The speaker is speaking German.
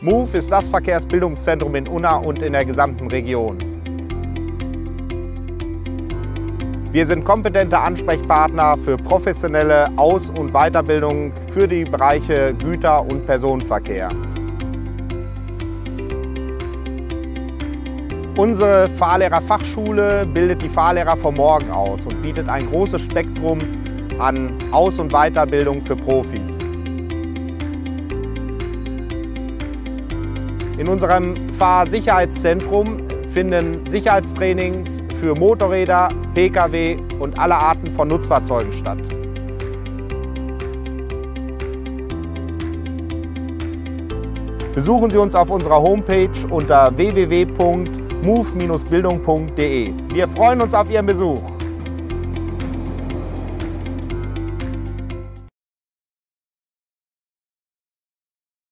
MOVE ist das Verkehrsbildungszentrum in Unna und in der gesamten Region. Wir sind kompetente Ansprechpartner für professionelle Aus- und Weiterbildung für die Bereiche Güter- und Personenverkehr. Unsere Fahrlehrerfachschule bildet die Fahrlehrer vom Morgen aus und bietet ein großes Spektrum an Aus- und Weiterbildung für Profis. In unserem Fahrsicherheitszentrum finden Sicherheitstrainings für Motorräder, Pkw und alle Arten von Nutzfahrzeugen statt. Besuchen Sie uns auf unserer Homepage unter www.move-bildung.de. Wir freuen uns auf Ihren Besuch.